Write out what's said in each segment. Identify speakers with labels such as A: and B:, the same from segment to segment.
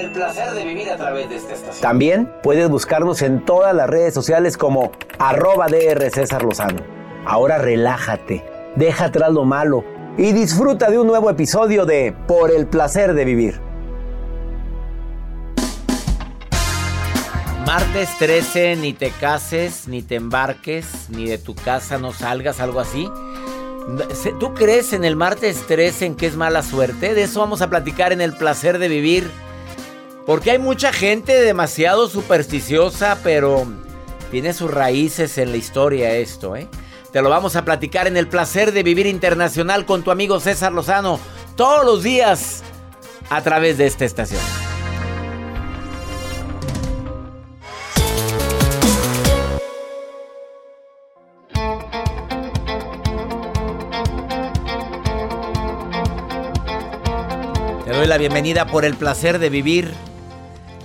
A: El placer de vivir a través de esta estación. También puedes buscarnos en todas las redes sociales como arroba DR César Lozano. Ahora relájate, deja atrás lo malo y disfruta de un nuevo episodio de Por el placer de vivir. Martes 13, ni te cases, ni te embarques, ni de tu casa no salgas, algo así. ¿Tú crees en el martes 13 en que es mala suerte? De eso vamos a platicar en el placer de vivir. Porque hay mucha gente demasiado supersticiosa, pero tiene sus raíces en la historia esto, ¿eh? Te lo vamos a platicar en el placer de vivir internacional con tu amigo César Lozano todos los días a través de esta estación. Te doy la bienvenida por el placer de vivir.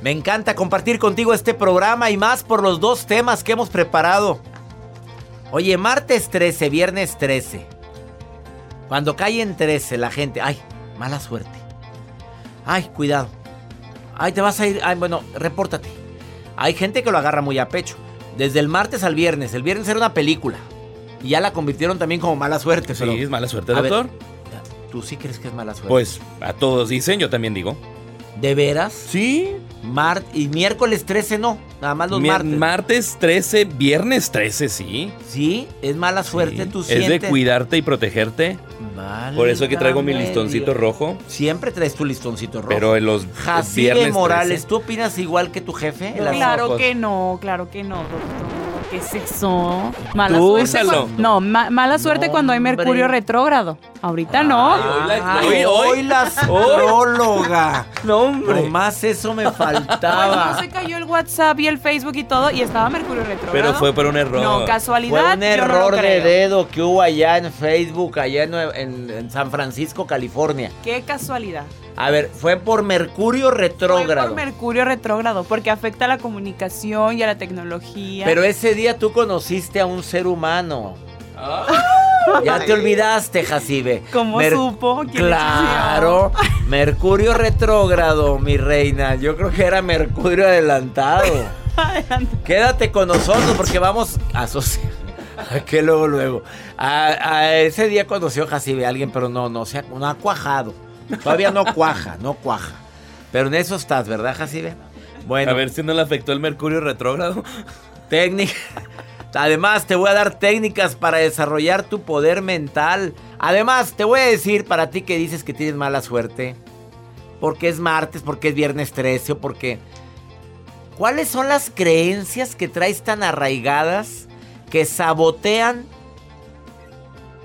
A: Me encanta compartir contigo este programa y más por los dos temas que hemos preparado. Oye, martes 13, viernes 13. Cuando cae en 13 la gente, ay, mala suerte. Ay, cuidado. Ay, te vas a ir. Ay, bueno, repórtate. Hay gente que lo agarra muy a pecho. Desde el martes al viernes. El viernes era una película. Y ya la convirtieron también como mala suerte.
B: Sí, es mala suerte,
A: ver,
B: doctor.
A: ¿Tú sí crees que es mala suerte?
B: Pues a todos dicen, yo también digo.
A: ¿De veras?
B: Sí.
A: Mar y miércoles 13 no. Nada más los
B: Mi-
A: martes.
B: martes 13, viernes 13, sí.
A: sí, es mala suerte,
B: Sí.
A: tú
B: Es
A: sientes.
B: de cuidarte y protegerte. Por eso que traigo mi listoncito
A: Dios.
B: rojo.
A: Siempre traes tu listoncito rojo.
B: Pero en los
A: Jacibe
B: viernes
A: Morales,
B: 13.
A: ¿tú opinas igual que tu jefe?
B: No.
C: Claro
B: ojos.
C: que no, claro que no, doctor. ¿Qué es eso? Mala
B: Tú,
C: suerte.
B: úsalo.
C: cuando- no, ma- mala suerte
A: No,
C: cuando hay Mercurio
A: hombre.
C: retrógrado. Ahorita no.
B: Ay, hoy hoy- hoy-
A: hoy la astróloga.
B: No, hombre.
A: Nomás eso me
C: Ay,
A: faltaba.
C: no se cayó el WhatsApp y el Facebook y todo y estaba Mercurio retrógrado.
B: Pero fue por un error.
C: No,
A: Fue
C: casualidad.
A: un
C: yo no lo
A: error de
C: creo.
A: dedo que hubo allá en Facebook, allá en, Nue- en- en San Francisco, California.
C: Qué casualidad.
A: A ver, fue por Mercurio
C: Fue
A: retrógrado.
C: por Mercurio retrógrado porque afecta a la comunicación y a la tecnología.
A: Pero ese día tú conociste a un ser humano. Ya te olvidaste, Jacibe.
C: ¿Cómo supo? ¿Quién le
A: Claro. Mercurio retrógrado, mi reina. Yo creo que era Mercurio adelantado.
C: Adelante.
A: Quédate con nosotros porque vamos a asociar. Que luego, luego. A, a ese día conoció Jacibe a alguien, pero no, no, se ha, no ha cuajado. Todavía no cuaja, no cuaja. Pero en eso estás, ¿verdad, Jacibe? Bueno,
B: A ver si no le afectó el mercurio retrógrado.
A: técnica. Además, te voy a dar técnicas para desarrollar tu poder mental. Además, te voy a decir para ti que dices que tienes mala suerte. Porque es martes, porque es viernes 13 o porque... ¿Cuáles son las creencias que traes tan arraigadas que sabotean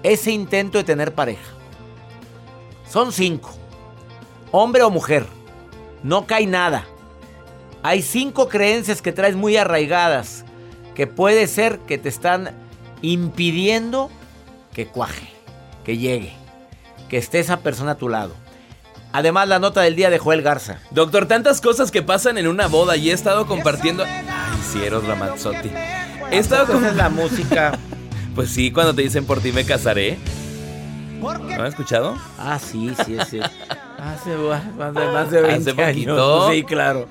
A: ese intento de tener pareja? Son cinco. Hombre o mujer. No cae nada. Hay cinco creencias que traes muy arraigadas que puede ser que te están impidiendo que cuaje, que llegue, que esté esa persona a tu lado. Además, la nota del día de Joel Garza.
B: Doctor, tantas cosas que pasan en una boda y he estado compartiendo. Ay, sí, Eros Ramazzotti. Esta
A: Esa es la música.
B: Pues sí, cuando te dicen por ti me casaré. ¿No has escuchado?
A: Ah, sí, sí, sí. Hace más de, más de 20
B: Hace
A: años.
B: poquito.
A: Sí, claro.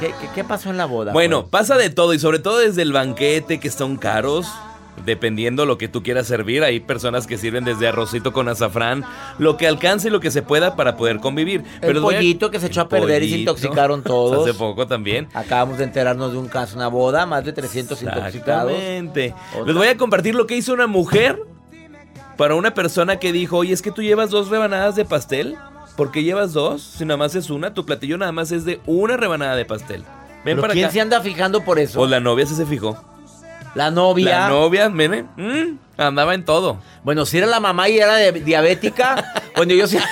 A: ¿Qué, qué, qué pasó en la boda?
B: Bueno,
A: pues?
B: pasa de todo y sobre todo desde el banquete que son caros. Dependiendo lo que tú quieras servir, hay personas que sirven desde arrocito con azafrán, lo que alcance y lo que se pueda para poder convivir.
A: El
B: a-
A: pollito que se echó a perder y se intoxicaron todos.
B: Hace poco también.
A: Acabamos de enterarnos de un caso, una boda, más de 300 intoxicados.
B: Exactamente. Les voy a compartir lo que hizo una mujer para una persona que dijo, oye, es que tú llevas dos rebanadas de pastel. ¿Por qué llevas dos? Si nada más es una, tu platillo nada más es de una rebanada de pastel. Ven
A: ¿Pero
B: para
A: quién
B: acá.
A: se anda fijando por eso?
B: Pues la novia sí se fijó.
A: la novia.
B: La novia, mene, mm, andaba en todo.
A: Bueno, si era la mamá y era de- diabética, bueno, yo sí.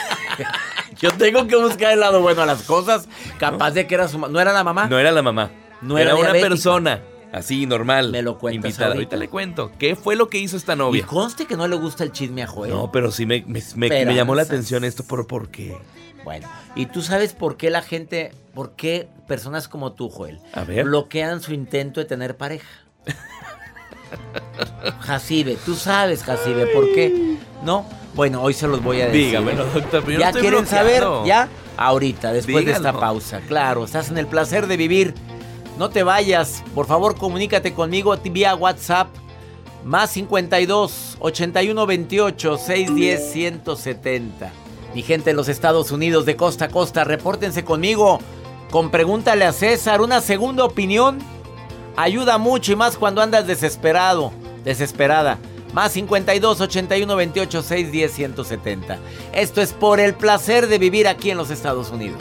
A: Yo tengo que buscar el lado bueno a las cosas. Capaz de que era su ma- ¿No era la mamá?
B: No era la mamá.
A: No
B: era,
A: era
B: una
A: diabética.
B: persona. Así, normal.
A: Me lo cuentas
B: Invitada.
A: ahorita.
B: Ahorita le cuento. ¿Qué fue lo que hizo esta
A: Y
B: novia?
A: conste que no le gusta el chisme a Joel.
B: No, pero sí me, me- me- me llamó la atención esto por, por qué.
A: Bueno, y tú sabes por qué la gente, por qué personas como tú, Joel,
B: A ver.
A: bloquean su intento de tener pareja. Jacibe, tú sabes, Jacibe, ¿por qué? ¿No? Bueno, hoy se los voy a decir.
B: Dígamelo, doctor. pero no
A: ¿Ya quieren saber? ¿Ya? Ahorita, después de esta pausa. Claro, estás en el placer de vivir. No te vayas. Por favor, comunícate conmigo vía WhatsApp. Más 52 81 28 610 170. Mi gente en los Estados Unidos de costa a costa, repórtense conmigo. Con pregúntale a César, una segunda opinión ayuda mucho y más cuando andas desesperado, desesperada. Más 52 81 28 610 170. Esto es por el placer de vivir aquí en los Estados Unidos.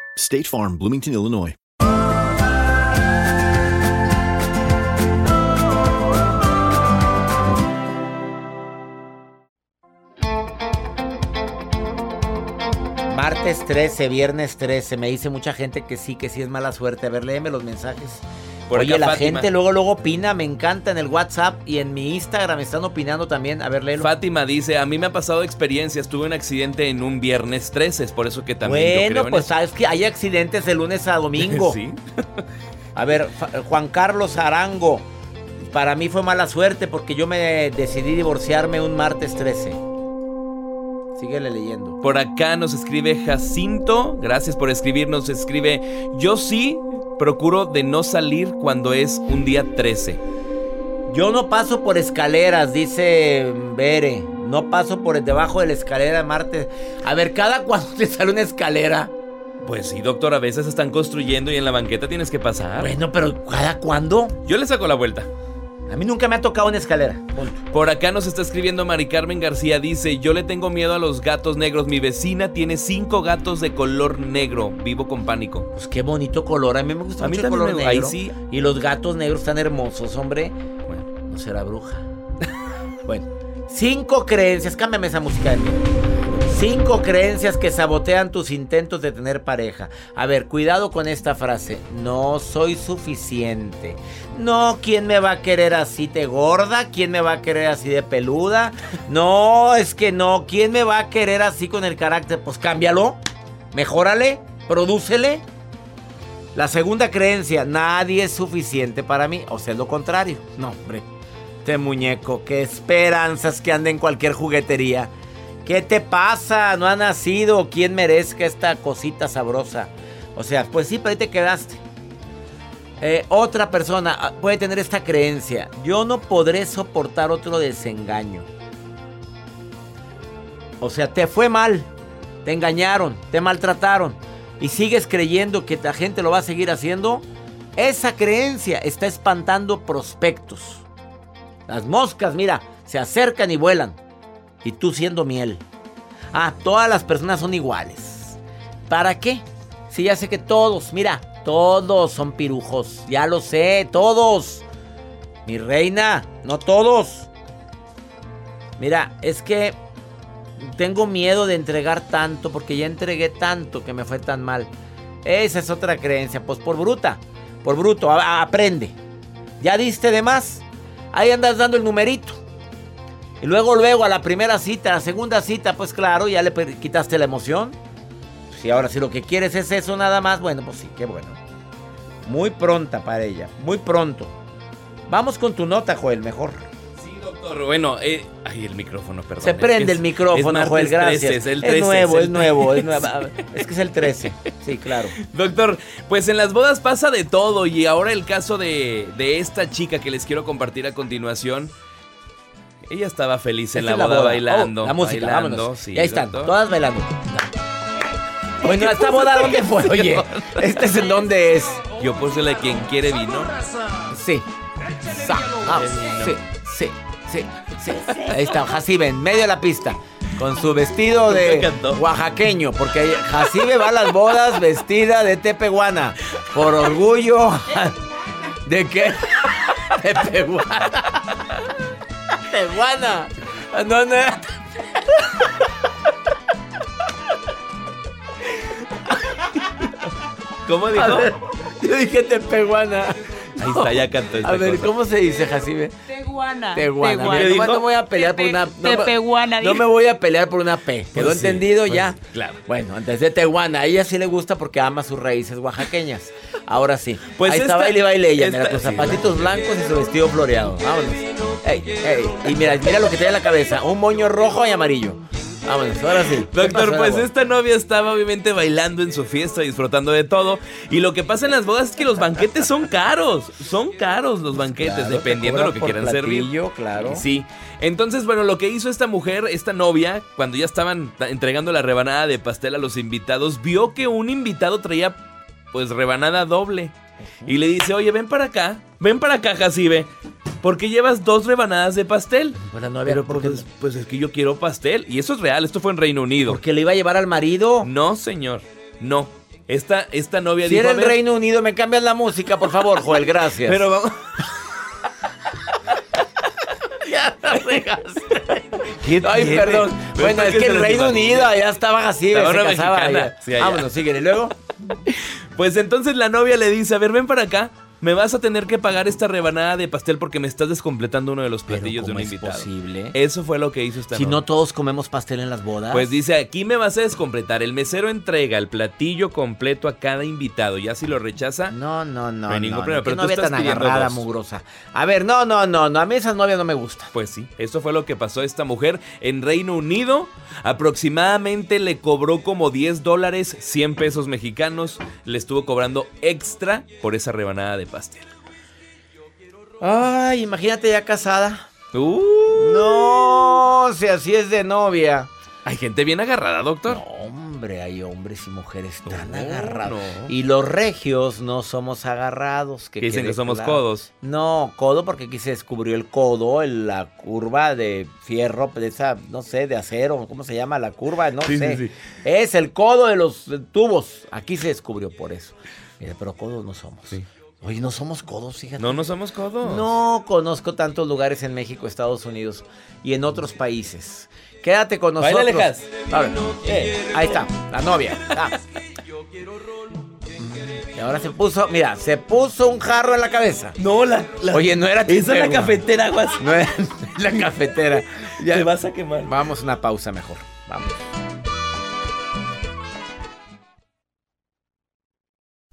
D: State Farm, Bloomington, Illinois.
A: Martes 13, viernes 13. Me dice mucha gente que sí, que sí es mala suerte. A ver, léeme los mensajes.
B: Por
A: Oye,
B: acá,
A: la
B: Fátima.
A: gente luego, luego opina. Me encanta en el WhatsApp y en mi Instagram están opinando también. A ver, léelo.
B: Fátima dice, a mí me ha pasado experiencias, tuve un accidente en un viernes 13, es por eso que también yo
A: bueno,
B: en
A: pues
B: eso.
A: sabes que hay accidentes de lunes a domingo.
B: sí.
A: A ver, Juan Carlos Arango. Para mí fue mala suerte porque yo me decidí divorciarme un martes 13. Síguele leyendo.
B: Por acá nos escribe Jacinto, gracias por escribirnos, escribe, yo sí procuro de no salir cuando es un día 13.
A: Yo no paso por escaleras, dice Bere. No paso por debajo de la escalera martes. A ver, ¿cada cuándo te sale una escalera?
B: Pues sí, doctor, a veces están construyendo y en la banqueta tienes que pasar.
A: Bueno, pero ¿cada cuándo?
B: Yo le saco la vuelta.
A: A mí nunca me ha tocado una escalera. Punto.
B: Por acá nos está escribiendo Mari Carmen García, dice, yo le tengo miedo a los gatos negros, mi vecina tiene cinco gatos de color negro, vivo con pánico.
A: Pues qué bonito color. A mí me gusta
B: A mí
A: mucho el color
B: ahí
A: negro.
B: sí.
A: Y los gatos negros tan hermosos, hombre.
B: Bueno,
A: No será bruja. bueno, cinco creencias. Cámbiame esa música de mí. Cinco creencias que sabotean tus intentos de tener pareja. A ver, cuidado con esta frase. No soy suficiente. No, ¿quién me va a querer así de gorda? ¿Quién me va a querer así de peluda? No, es que no. ¿Quién me va a querer así con el carácter? Pues cámbialo. Mejórale. Prodúcele. La segunda creencia, nadie es suficiente para mí. O sea, es lo contrario. No, hombre. Este muñeco, qué esperanzas que ande en cualquier juguetería. ¿Qué te pasa? No ha nacido quien merezca esta cosita sabrosa. O sea, pues sí, pero ahí te quedaste. Eh, otra persona ah, puede tener esta creencia. Yo no podré soportar otro desengaño. O sea, te fue mal. Te engañaron, te maltrataron. Y sigues creyendo que la gente lo va a seguir haciendo. Esa creencia está espantando prospectos. Las moscas, mira, se acercan y vuelan. Y tú siendo miel. Ah, todas las personas son iguales. ¿Para qué? Si ya sé que todos, mira, todos son pirujos. Ya lo sé, todos. Mi reina, no todos. Mira, es que tengo miedo de entregar tanto porque ya entregué tanto que me fue tan mal. Esa es otra creencia. Pues por bruta, por bruto, aprende. Ya diste de más. Ahí andas dando el numerito. Y luego, luego a la primera cita, a la segunda cita, pues claro, ya le quitaste la emoción. Si ahora si lo que quieres es eso nada más, bueno, pues sí, qué bueno. Muy pronta para ella, muy pronto. Vamos con tu nota, Joel, mejor.
B: Sí, doctor. Bueno, eh, ay, el micrófono, perdón.
A: Se prende el micrófono, Joel, gracias. es, el 13, es nuevo, es, nuevo, es nuevo. Es que es el 13. Sí, claro.
B: Doctor, pues en las bodas pasa de todo y ahora el caso de, de esta chica que les quiero compartir a continuación. Ella estaba feliz en la boda, bailando.
A: Oh, la música,
B: bailando,
A: vámonos. Sí, ahí están, todas bailando. Bueno, ¿esta boda dónde fue? Oye, ¿este es en dónde es?
B: Yo puse la quien quiere vino.
A: Sí. Ah, sí, sí, sí, sí. Ahí está, Jacibe, en medio de la pista. Con su vestido de oaxaqueño, porque Jacibe va a las bodas vestida de tepehuana. Por orgullo. ¿De qué? Tepehuana. Tepehuana. No, no.
B: ¿Cómo dijo?
A: yo dije tepehuana.
B: Ahí está, ya cantó.
A: a ver, ¿cómo se dice, Jacibe?
C: Teguana.
A: Teguana. Teguana. No me voy a pelear por una.
C: No,
A: no me voy a pelear por una P. ¿Quedó pues entendido
B: pues
A: ya?
B: Claro.
A: Bueno, antes de Teguana. A ella sí le gusta porque ama sus raíces oaxaqueñas. Ahora sí. Pues Ahí está baile baile ella. mira, con zapatitos blancos y su vestido floreado. Vámonos. Ey, ey. Y mira, mira lo que trae en la cabeza. Un moño rojo y amarillo. Vámonos, ahora sí.
B: Doctor, pues esta novia estaba obviamente bailando en su fiesta, disfrutando de todo. Y lo que pasa en las bodas es que los banquetes son caros. Son caros los banquetes, dependiendo de lo que quieran servir.
A: claro.
B: Sí. Entonces, bueno, lo que hizo esta mujer, esta novia, cuando ya estaban entregando la rebanada de pastel a los invitados, vio que un invitado traía, pues, rebanada doble. Y le dice, oye, ven para acá, ven para acá, Jacibe. ¿Por qué llevas dos rebanadas de pastel?
A: Bueno, no había
B: Pero porque, pues es que yo quiero pastel. Y eso es real, esto fue en Reino Unido.
A: ¿Porque le iba a llevar al marido?
B: No, señor. No. Esta, esta novia
A: si
B: dijo.
A: Si era el Reino Unido, me cambias la música, por favor, Joel, gracias.
B: Pero vamos.
A: ya la regaste. Ay, perdón. Bueno, es que el Reino Unido ya estaba así, se casaba. Sí, Vámonos, siguen. ¿Y luego?
B: Pues entonces la novia le dice, a ver, ven para acá me vas a tener que pagar esta rebanada de pastel porque me estás descompletando uno de los platillos de un es invitado.
A: posible?
B: Eso fue lo que hizo esta
A: Si no todos comemos pastel en las bodas.
B: Pues dice, aquí me vas a descompletar. El mesero entrega el platillo completo a cada invitado. Ya si lo rechaza,
A: no, no, no.
B: No hay ningún
A: no,
B: problema.
A: pero tú estás tan agarrada, mugrosa. A ver, no, no, no, no. A mí esas novias no me gustan.
B: Pues sí, eso fue lo que pasó a esta mujer en Reino Unido. Aproximadamente le cobró como 10 dólares, 100 pesos mexicanos. Le estuvo cobrando extra por esa rebanada de pastel.
A: Ay, imagínate ya casada.
B: Uh.
A: No, si así es de novia.
B: Hay gente bien agarrada, doctor.
A: No, hombre, hay hombres y mujeres tan agarrados. Y los regios no somos agarrados.
B: Que dicen que somos codos.
A: No, codo porque aquí se descubrió el codo, la curva de fierro, de esa, no sé, de acero, ¿cómo se llama la curva? No sé. Es el codo de los tubos. Aquí se descubrió por eso. Mira, pero codos no somos. Sí. Oye, no somos codos, fíjate.
B: No, no somos codos.
A: No conozco tantos lugares en México, Estados Unidos y en otros países. Quédate con nosotros. Eh, ahí está, la novia. Ah. Y ahora se puso, mira, se puso un jarro en la cabeza.
B: No, la.
A: Oye, no era
B: Esa es la cafetera, aguas.
A: No era la cafetera.
B: Ya. Te vas a quemar.
A: Vamos a una pausa mejor. Vamos.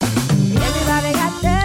E: Everybody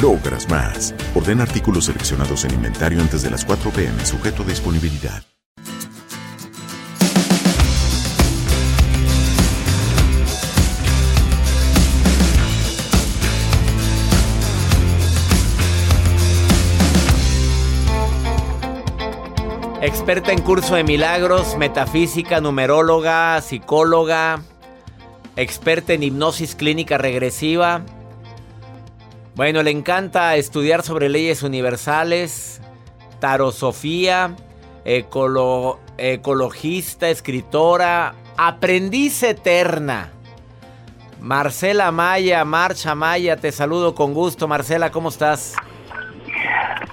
F: logras más. Orden artículos seleccionados en inventario antes de las 4 pm, sujeto a disponibilidad.
A: Experta en curso de milagros, metafísica, numeróloga, psicóloga, experta en hipnosis clínica regresiva. Bueno, le encanta estudiar sobre leyes universales, tarosofía, ecolo- ecologista, escritora, aprendiz eterna. Marcela Maya, Marcha Maya, te saludo con gusto. Marcela, ¿cómo estás?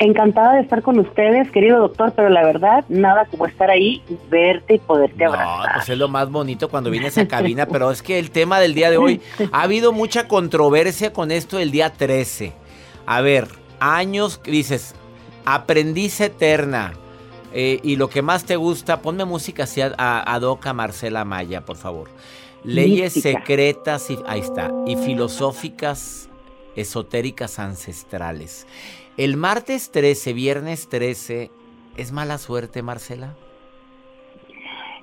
G: Encantada de estar con ustedes, querido doctor, pero la verdad, nada como estar ahí, verte y poderte
A: No,
G: abrazar.
A: pues es lo más bonito cuando vienes a cabina, pero es que el tema del día de hoy, ha habido mucha controversia con esto del día 13. A ver, años, dices, aprendiz eterna, eh, y lo que más te gusta, ponme música así a, a, ad hoc a Marcela Maya, por favor. Leyes
G: Mística.
A: secretas, y, ahí está, y filosóficas, esotéricas ancestrales. El martes 13, viernes 13, ¿es mala suerte, Marcela?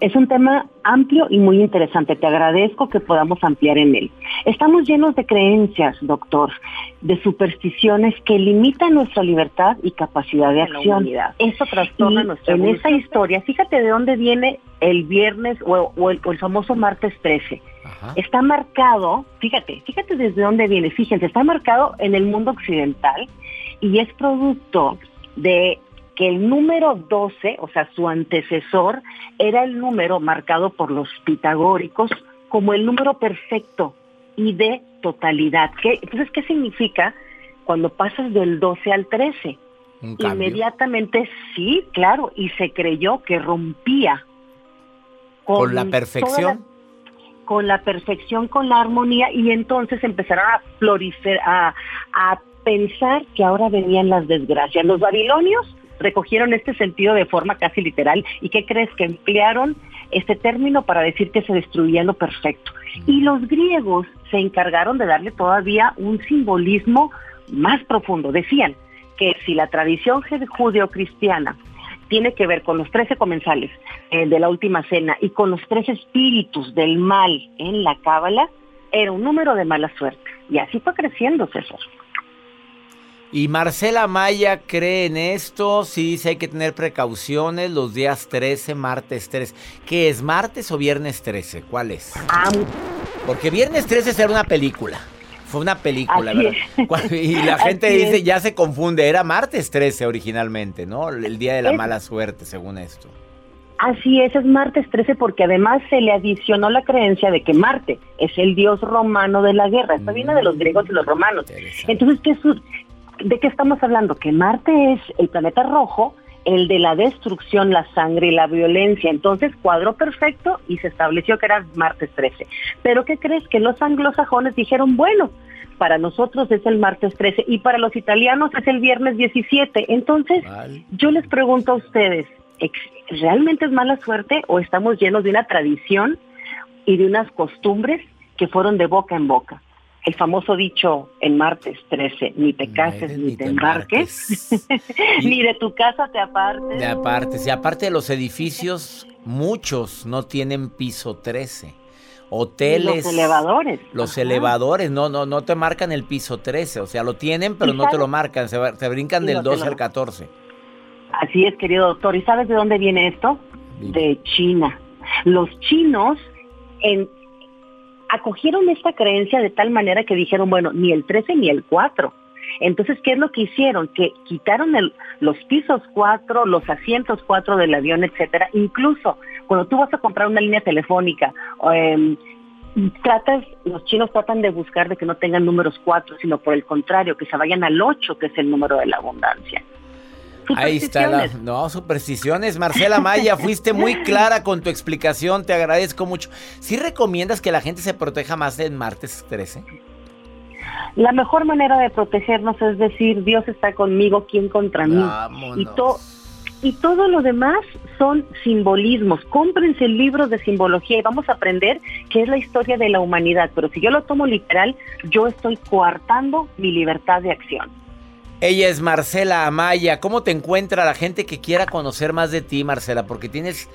G: Es un tema amplio y muy interesante. Te agradezco que podamos ampliar en él. Estamos llenos de creencias, doctor, de supersticiones que limitan nuestra libertad y capacidad de acción. Eso trastorna
H: Y
G: nuestra
H: en
G: En
H: esa
G: historia, fíjate de dónde viene el viernes o, o el, o el famoso martes 13. Está marcado, fíjate, fíjate desde dónde viene. Fíjense, está marcado en el mundo occidental y es producto de que el número 12, o sea, su antecesor, era el número marcado por los pitagóricos como el número perfecto y de totalidad. ¿Qué, entonces, ¿qué significa cuando pasas del 12 al 13?
A: Un cambio.
G: Inmediatamente sí, claro, y se creyó que rompía
A: Con la perfección.
G: con la perfección, con la armonía, y entonces empezaron a florifer, a, a pensar que ahora venían las desgracias. Los babilonios recogieron este sentido de forma casi literal, y ¿qué crees? Que emplearon este término para decir que se destruía lo perfecto. Y los griegos se encargaron de darle todavía un simbolismo más profundo. Decían que si la tradición judeo-cristiana tiene que ver con los trece comensales eh, de la última cena y con los tres espíritus del mal en la cábala, era un número de mala suerte. Y así fue creciendo, César.
A: Y Marcela Maya cree en esto, sí dice hay que tener precauciones los días 13, martes 13. ¿Qué es, martes o viernes 13? ¿Cuál es? Porque viernes 13 será una película. Fue una película, ¿verdad?
G: es.
A: Y la gente
G: Así
A: dice,
G: es.
A: ya se confunde, era martes 13 originalmente, ¿no? El día de la
G: Es-
A: mala suerte, según esto.
G: Así es, es martes 13 porque además se le adicionó la creencia de que Marte es el dios romano de la guerra. Esto viene de los griegos y los romanos. Entonces, ¿qué ¿de qué estamos hablando? Que Marte es el planeta rojo, el de la destrucción, la sangre y la violencia. Entonces, cuadro perfecto y se estableció que era martes 13. Pero ¿qué crees? Que los anglosajones dijeron, bueno, para nosotros es el martes 13 y para los italianos es el viernes 17. Entonces, yo les pregunto a ustedes, ¿ex- ¿realmente es mala suerte o estamos llenos de una tradición y de unas costumbres que fueron de boca en boca? El famoso dicho en martes 13, ni te cases ni, te embarques, ni de tu casa te apartes.
A: De aparte, si aparte de los edificios, muchos no tienen piso 13. Hoteles.
G: Los elevadores.
A: Los
G: Ajá.
A: elevadores, no, no, no te marcan el piso 13. O sea, lo tienen, pero
G: ¿Y
A: no te lo marcan. Se, se brincan
G: Y
A: del
G: no te
A: 12
G: lo-
A: al 14.
G: Así es, querido doctor. ¿Y sabes de dónde viene esto? De China. Los chinos en- acogieron esta creencia de tal manera que dijeron, bueno, ni el 13 ni el 4. Entonces, ¿qué es lo que hicieron? Que quitaron el- los pisos 4, los asientos 4 del avión, etcétera. Incluso cuando tú vas a comprar una línea telefónica, em, tratas, los chinos tratan de buscar de que no tengan números 4, sino por el contrario, que se vayan al 8, que es el número de la abundancia.
A: Ahí está la. No, supersticiones. Marcela Maya, fuiste muy clara con tu explicación. Te agradezco mucho. ¿Sí recomiendas que la gente se proteja más en martes 13?
G: La mejor manera de protegernos es decir, Dios está conmigo, ¿quién contra mí?
A: Vámonos.
G: Y, to- y todo lo demás son simbolismos. Cómprense libros de simbología y vamos a aprender qué es la historia de la humanidad. Pero si yo lo tomo literal, yo estoy coartando mi libertad de acción.
A: Ella es Marcela Amaya. ¿Cómo te encuentra la gente que quiera conocer más de ti, Marcela? Porque tienes.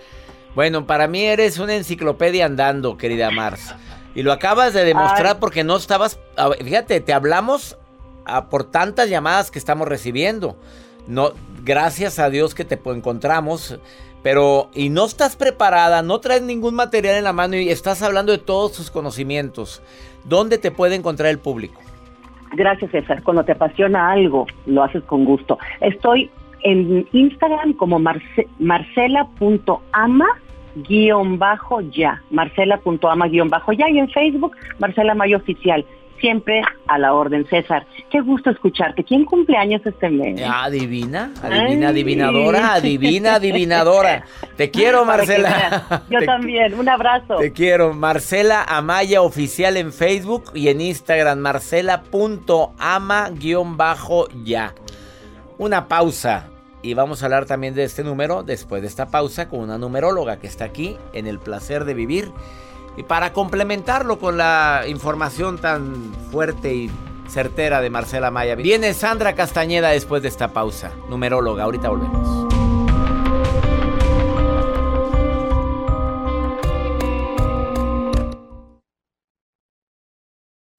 A: Bueno, para mí eres una enciclopedia andando, querida Mars. Y lo acabas de demostrar
G: Ay.
A: porque no estabas. a Fíjate, te hablamos ah, por tantas llamadas que estamos recibiendo. No, gracias a Dios que te encontramos. Pero, y no estás preparada, no traes ningún material en la mano y estás hablando de todos tus conocimientos. ¿Dónde te puede encontrar el público?
G: Gracias, César. Cuando te apasiona algo, lo haces con gusto. Estoy en Instagram como marce- marcela.ama guion bajo ya, marcela.ama guion bajo ya y en Facebook Marcela Mayo Oficial. Siempre a la orden, César. Qué gusto escucharte. ¿Quién cumpleaños este mes?
A: Adivina, adivina,
G: Ay.
A: adivinadora, adivina, adivinadora. Te quiero, Marcela.
G: Yo
A: Te-
G: también. Un abrazo.
A: Te quiero, Marcela Amaya Oficial en Facebook y en Instagram, marcela.ama-ya. Una pausa y vamos a hablar también de este número después de esta pausa con una numeróloga que está aquí en el placer de vivir. Y para complementarlo con la información tan fuerte y certera de Marcela Amaya, viene Sandra Castañeda después de esta pausa. Numeróloga, ahorita volvemos.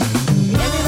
E: Everybody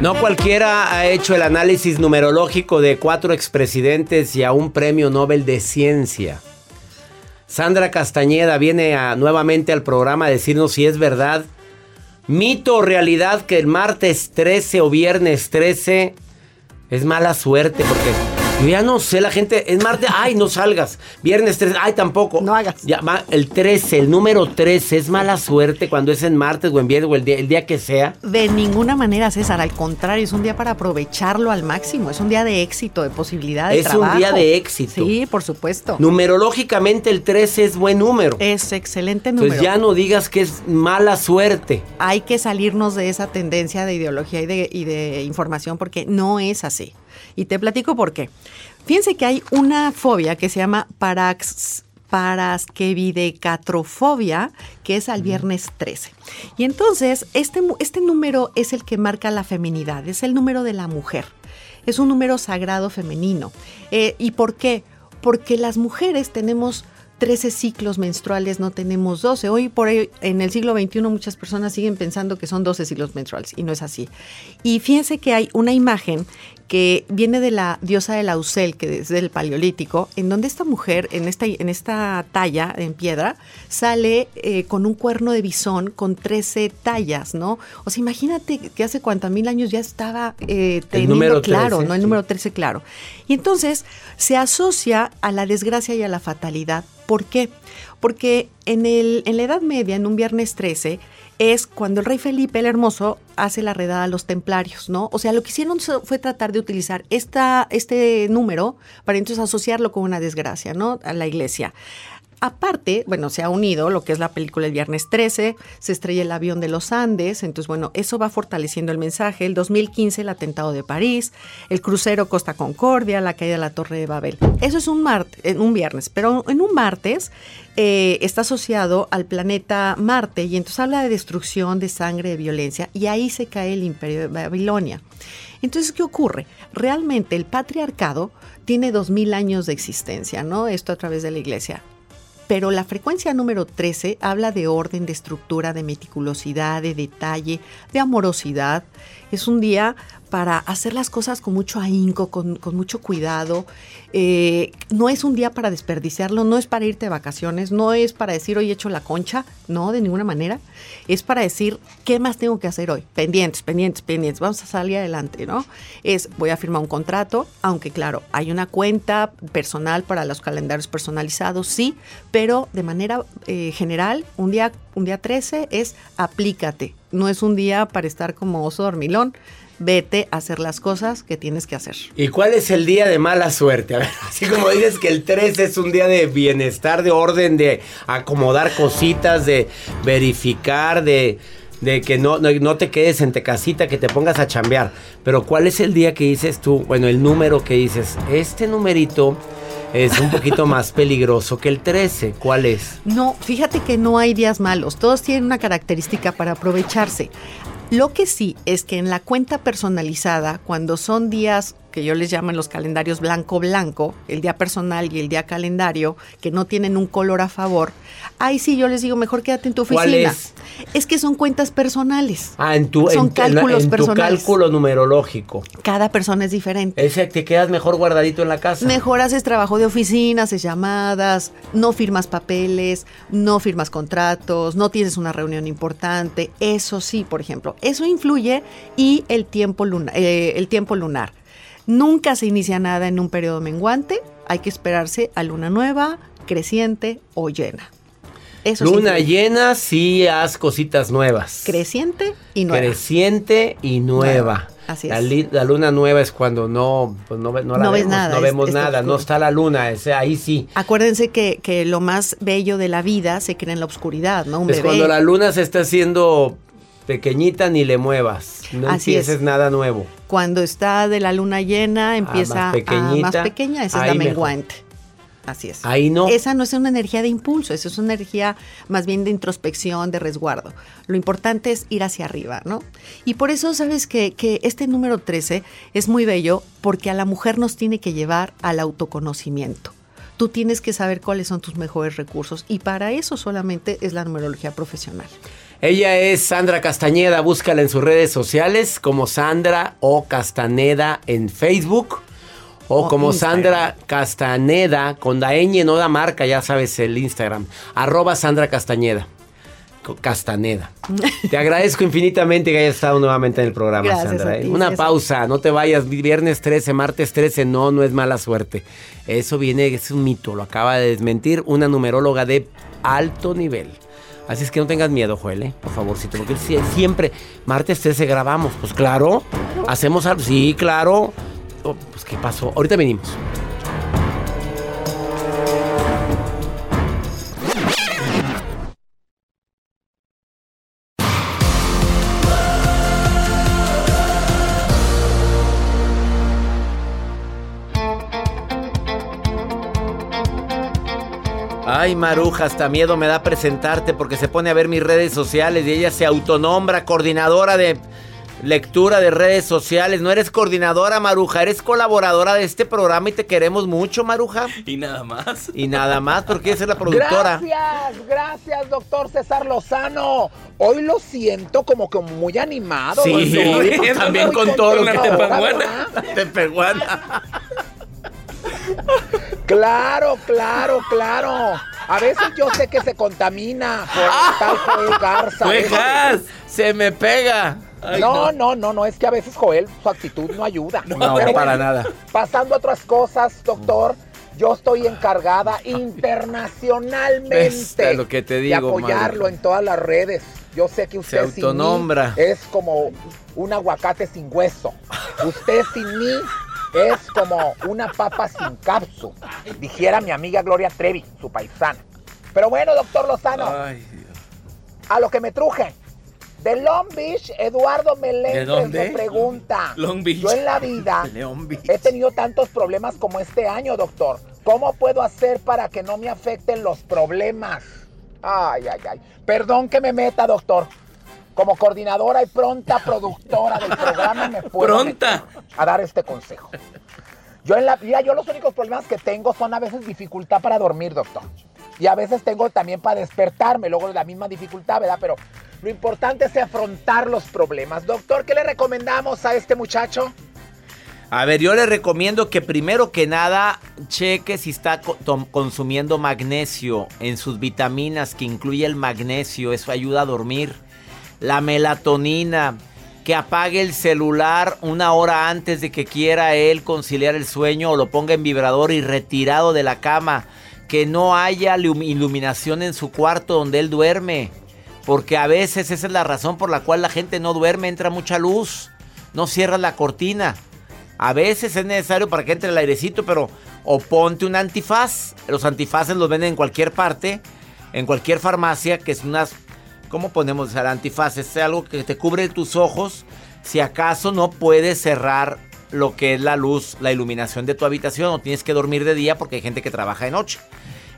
A: No cualquiera ha hecho el análisis numerológico de cuatro expresidentes y a un premio Nobel de Ciencia. Sandra Castañeda viene nuevamente al programa a decirnos si es verdad, mito o realidad que el martes 13 o viernes 13 es mala suerte porque yo ya no sé, la gente, es martes, ay, no salgas. Viernes 13, ay, tampoco.
I: No hagas.
A: Ya, el 13, el número 13, es mala suerte cuando es en martes o en viernes o el día, el día que sea.
I: De ninguna manera, César, al contrario, es un día para aprovecharlo al máximo, es un día de éxito, de posibilidad de
A: es un día de éxito.
I: Sí, por supuesto.
A: Numerológicamente el 13 es buen número.
I: Es excelente número.
A: Pues ya no digas que es mala suerte.
I: Hay que salirnos de esa tendencia de ideología y de, y de información porque no es así. Y te platico por qué. Fíjense que hay una fobia que se llama parax, paraskevidecatrofobia, que es al viernes 13. Y entonces, este, este número es el que marca la feminidad, es el número de la mujer. Es un número sagrado femenino. Eh, ¿Y por qué? Porque las mujeres tenemos 13 ciclos menstruales, no tenemos 12. Hoy por hoy, en el siglo XXI, muchas personas siguen pensando que son 12 ciclos menstruales y no es así. Y fíjense que hay una imagen que viene de la diosa de Lausel, que es del Paleolítico, en donde esta mujer, en esta, en esta talla en piedra, sale eh, con un cuerno de bisón con 13 tallas, ¿no? O sea, imagínate que hace cuántos mil años ya estaba eh, teniendo claro, ¿no? El número 13 claro. Y entonces se asocia a la desgracia y a la fatalidad. ¿Por qué? Porque en, el, en la Edad Media, en un viernes 13, es cuando el rey Felipe el Hermoso hace la redada a los templarios, ¿no? O sea, lo que hicieron fue tratar de utilizar esta, este número para entonces asociarlo con una desgracia, ¿no? A la iglesia. Aparte, bueno, se ha unido lo que es la película El Viernes 13, se estrella el avión de los Andes, entonces bueno, eso va fortaleciendo el mensaje. El 2015 el atentado de París, el crucero Costa Concordia, la caída de la Torre de Babel. Eso es un, martes, un viernes, pero en un martes eh, está asociado al planeta Marte y entonces habla de destrucción, de sangre, de violencia y ahí se cae el imperio de Babilonia. Entonces, ¿qué ocurre? Realmente el patriarcado tiene dos mil años de existencia, ¿no? Esto a través de la iglesia pero la frecuencia número 13 habla de orden, de estructura, de meticulosidad, de detalle, de amorosidad. Es un día para hacer las cosas con mucho ahínco, con, mucho cuidado. Eh, no es un día para desperdiciarlo, no es para irte de vacaciones, no es para decir hoy he hecho la concha, no, de ninguna manera. Es para decir qué más tengo que hacer hoy. Pendientes, pendientes, pendientes. Vamos a salir adelante, ¿no? Es voy a firmar un contrato, aunque claro, hay una cuenta personal para los calendarios personalizados, sí, pero de manera eh, general, un día, un día 13 es aplícate. No es un día para estar como oso dormilón vete a hacer las cosas que tienes que hacer.
A: ¿Y cuál es el día de mala suerte? A ver, así como dices que el 3 es un día de bienestar, de orden, de acomodar cositas, de verificar, de, de que no, no, te quedes en te casita, que te pongas a chambear. Pero ¿cuál es el día que dices tú? Bueno, el número que dices, este numerito es un poquito más peligroso que el 13. ¿Cuál es?
I: No, fíjate que no hay días malos. Todos tienen una característica para aprovecharse. Lo que sí es que en la cuenta personalizada, cuando son días que yo les llamo en los calendarios blanco-blanco, el día personal y el día calendario, que no tienen un color a favor, ahí sí yo les digo, mejor quédate en tu oficina. ¿Cuál es? es que son cuentas personales.
A: Ah, en tu, son cálculos en, tu cálculo numerológico.
I: Cada persona es diferente.
A: Ese te quedas mejor guardadito en la casa.
I: Mejor haces trabajo de oficina, haces llamadas, no firmas papeles, no firmas contratos, no tienes una reunión importante. Eso sí, por ejemplo, eso influye y el tiempo, luna, eh, el tiempo lunar. Nunca se inicia nada en un periodo menguante, hay que esperarse a luna nueva, creciente o llena.
A: luna llena, sí haz cositas nuevas.
I: Creciente y nueva.
A: Creciente y nueva.
I: Así es.
A: la luna nueva es cuando no, pues no, la
I: No ves
A: vemos,
I: nada,
A: no
I: es-
A: vemos
I: está
A: nada, no está la luna, ese- ahí sí.
I: Acuérdense que, que lo más bello de la vida se crea en la oscuridad, ¿no? Un
A: Es
I: bebé.
A: cuando la luna se está haciendo pequeñita ni le muevas, no
I: Así
A: empieces
I: es.
A: nada nuevo.
I: Cuando está de la luna llena, empieza
A: más
I: a más
A: pequeñita,
I: pequeña, esa es la
A: mejor.
I: menguante. Así es.
A: Ahí no.
I: Esa no es una energía de impulso, esa es una energía más bien de introspección, de resguardo. Lo importante es ir hacia arriba, ¿no? Y por eso sabes que, que este número 13 es muy bello porque a la mujer nos tiene que llevar al autoconocimiento. Tú tienes que saber cuáles son tus mejores recursos y para eso solamente es la numerología profesional.
A: Ella es Sandra Castañeda, búscala en sus redes sociales como Sandra o Castaneda en Facebook. O,
I: O
A: como
I: Instagram.
A: Sandra Castaneda, con la ñ, no la marca, ya sabes, el Instagram. Arroba Sandra Castañeda. Castaneda. Te agradezco infinitamente que hayas estado nuevamente en el programa,
I: Gracias
A: Sandra. ¿eh?
I: ti,
A: Una pausa, no te vayas. Viernes 13, martes 13, no, no es mala suerte. Eso viene, es un mito, lo acaba de desmentir una numeróloga de alto nivel. Así es que no tengas miedo, Joel, ¿eh? por favorcito, porque sie- siempre, martes 13 grabamos. Pues claro, hacemos algo. Sí, claro. Oh, pues, ¿qué pasó? Ahorita venimos. Ay, Maruja, hasta miedo me da presentarte porque se pone a ver mis redes sociales y ella se autonombra coordinadora de lectura de redes sociales. No eres coordinadora, Maruja, eres colaboradora de este programa y te queremos mucho, Maruja.
B: Y nada más.
A: Y nada más porque esa es la productora.
J: Gracias, gracias, doctor César Lozano. Hoy lo siento como que muy animado.
A: Sí,
J: doctor.
A: también con todo lo que te.
J: ¿verdad?
A: Te pegó Ana.
J: Claro, claro, claro. A veces yo sé que se contamina por tal Joel Garza.
A: Juegas, se me pega.
J: no, no, no, no, es que a veces Joel, su actitud no ayuda.
A: No,
J: Pero
A: para
J: bueno,
A: nada.
J: Pasando a otras cosas, doctor, yo estoy encargada internacionalmente
A: Esta es lo que te
J: de apoyarlo en todas las redes. Yo sé que usted sin mí
A: autonombra.
J: es como un aguacate sin hueso. Usted sin mí es como una papa sin cápsula. Dijera mi amiga Gloria Trevi, su paisana. Pero bueno, doctor Lozano, a lo que me truje. De Long Beach, Eduardo Meléndez me pregunta.
B: Long Beach.
J: Yo en la vida he tenido tantos problemas como este año, doctor. ¿Cómo puedo hacer para que no me afecten los problemas? Ay, ay, ay. Perdón que me meta, doctor. Como coordinadora y pronta productora del programa me puedo
B: Pronta.
J: a dar este consejo. Yo en la vida, yo los únicos problemas que tengo son a veces dificultad para dormir, doctor. Y a veces tengo también para despertarme, luego la misma dificultad, ¿verdad? Pero lo importante es afrontar los problemas. Doctor, ¿qué le recomendamos a este muchacho?
A: A ver, yo le recomiendo que primero que nada cheque si está consumiendo magnesio en sus vitaminas, que incluye el magnesio, eso ayuda a dormir. La melatonina, que apague el celular una hora antes de que quiera él conciliar el sueño o lo ponga en vibrador y retirado de la cama. Que no haya lum- iluminación en su cuarto donde él duerme. Porque a veces esa es la razón por la cual la gente no duerme, entra mucha luz. No cierras la cortina. A veces es necesario para que entre el airecito, pero o ponte un antifaz. Los antifaces los venden en cualquier parte, en cualquier farmacia, que es unas... ¿Cómo ponemos el antifaz? Es algo que te cubre tus ojos si acaso no puedes cerrar lo que es la luz, la iluminación de tu habitación o tienes que dormir de día porque hay gente que trabaja de noche.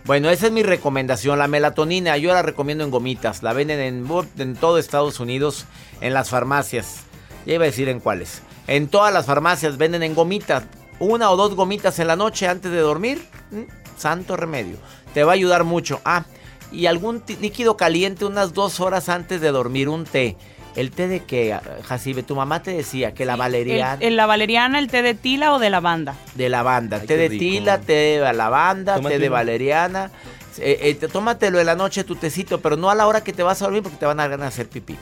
A: Bueno, esa es mi recomendación. La melatonina yo la recomiendo en gomitas. La venden en, en todo Estados Unidos, en las farmacias. Ya iba a decir en cuáles. En todas las farmacias venden en gomitas. Una o dos gomitas en la noche antes de dormir. Mm, Santo remedio. Te va a ayudar mucho. Ah, y algún líquido caliente unas dos horas antes de dormir. Un té. ¿El té de qué, Jacibe? Tu mamá te decía que la valeriana.
C: El, el- la valeriana, el té de tila o de lavanda.
A: De lavanda. té
B: qué
A: de
B: rico.
A: tila, té de lavanda,
B: Tómate
A: té de
B: uno.
A: valeriana. Eh, eh, te- tómatelo en la noche tu tecito, pero no a la hora que te vas a dormir porque te van a dar ganas de hacer pipí.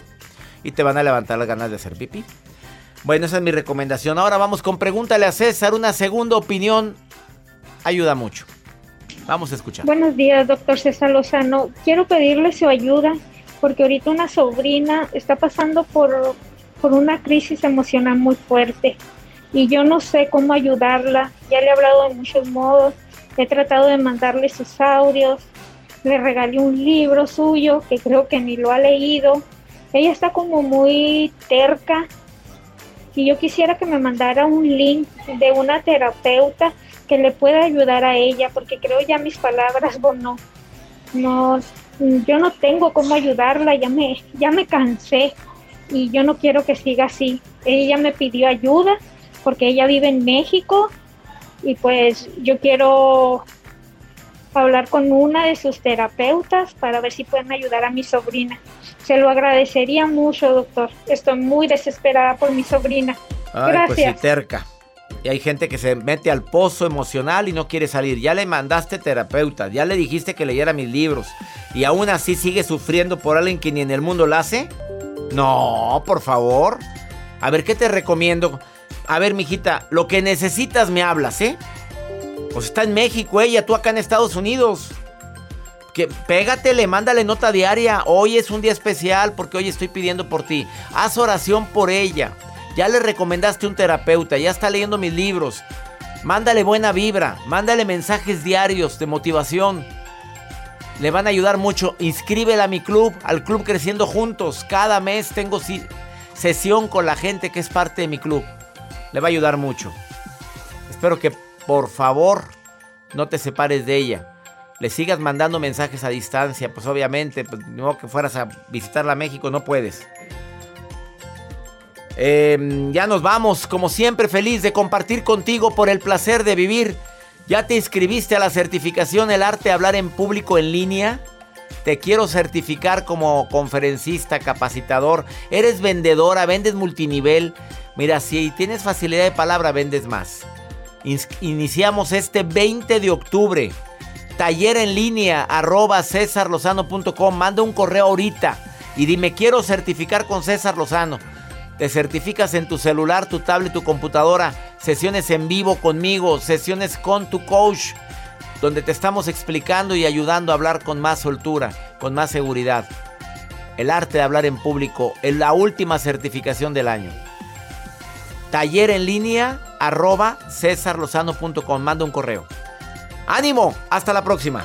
A: Y te van a levantar las ganas de hacer pipí. Bueno, esa es mi recomendación. Ahora vamos con Pregúntale a César. Una segunda opinión ayuda mucho. Vamos a escuchar.
K: Buenos días, doctor César Lozano. Quiero pedirle su ayuda porque ahorita una sobrina está pasando por por una crisis emocional muy fuerte y yo no sé cómo ayudarla. Ya le he hablado de muchos modos, he tratado de mandarle sus audios, le regalé un libro suyo que creo que ni lo ha leído. Ella está como muy terca y yo quisiera que me mandara un link de una terapeuta que le pueda ayudar a ella porque creo ya mis palabras, bueno, no, yo no tengo cómo ayudarla, ya me, ya me cansé y yo no quiero que siga así. Ella me pidió ayuda porque ella vive en México y pues yo quiero hablar con una de sus terapeutas para ver si pueden ayudar a mi sobrina. Se lo agradecería mucho, doctor. Estoy muy desesperada por mi sobrina.
A: Ay,
K: Gracias.
A: Pues sí, terca. Y hay gente que se mete al pozo emocional y no quiere salir. Ya le mandaste terapeuta, ya le dijiste que leyera mis libros. Y aún así sigue sufriendo por alguien que ni en el mundo la hace. No, por favor. A ver, ¿qué te recomiendo? A ver, mijita, lo que necesitas me hablas, ¿eh? Pues está en México ella, tú acá en Estados Unidos. Que pégatele, mándale nota diaria. Hoy es un día especial porque hoy estoy pidiendo por ti. Haz oración por ella. Ya le recomendaste un terapeuta, ya está leyendo mis libros. Mándale buena vibra, mándale mensajes diarios de motivación. Le van a ayudar mucho. Inscríbela a mi club, al club Creciendo Juntos. Cada mes tengo si- sesión con la gente que es parte de mi club. Le va a ayudar mucho. Espero que por favor no te separes de ella. Le sigas mandando mensajes a distancia, pues obviamente, pues, no que fueras a visitarla a México, no puedes. Eh, ya nos vamos, como siempre, feliz de compartir contigo por el placer de vivir. ¿Ya te inscribiste a la certificación El arte de hablar en público en línea? Te quiero certificar como conferencista, capacitador. Eres vendedora, vendes multinivel. Mira, si tienes facilidad de palabra, vendes más. Iniciamos este 20 de octubre. Taller en línea, arroba cesarlozano.com. Manda un correo ahorita y dime, quiero certificar con César Lozano. Te certificas en tu celular, tu tablet, tu computadora. Sesiones en vivo conmigo, sesiones con tu coach, donde te estamos explicando y ayudando a hablar con más soltura, con más seguridad. El arte de hablar en público, en la última certificación del año. Taller en línea, arroba cesarlozano.com. Manda un correo. ¡Ánimo! Hasta la próxima.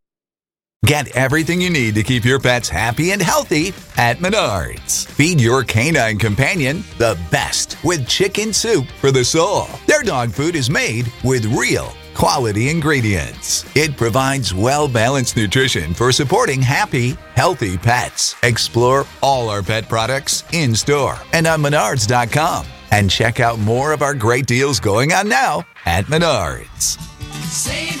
L: Get everything you need to keep your pets happy and healthy at Menards. Feed your canine companion the best with chicken soup for the soul. Their dog food is made with real quality ingredients. It provides well balanced nutrition for supporting happy, healthy pets. Explore all our pet products in store and on menards.com. And check out more of our great deals going on now at Menards.
M: Save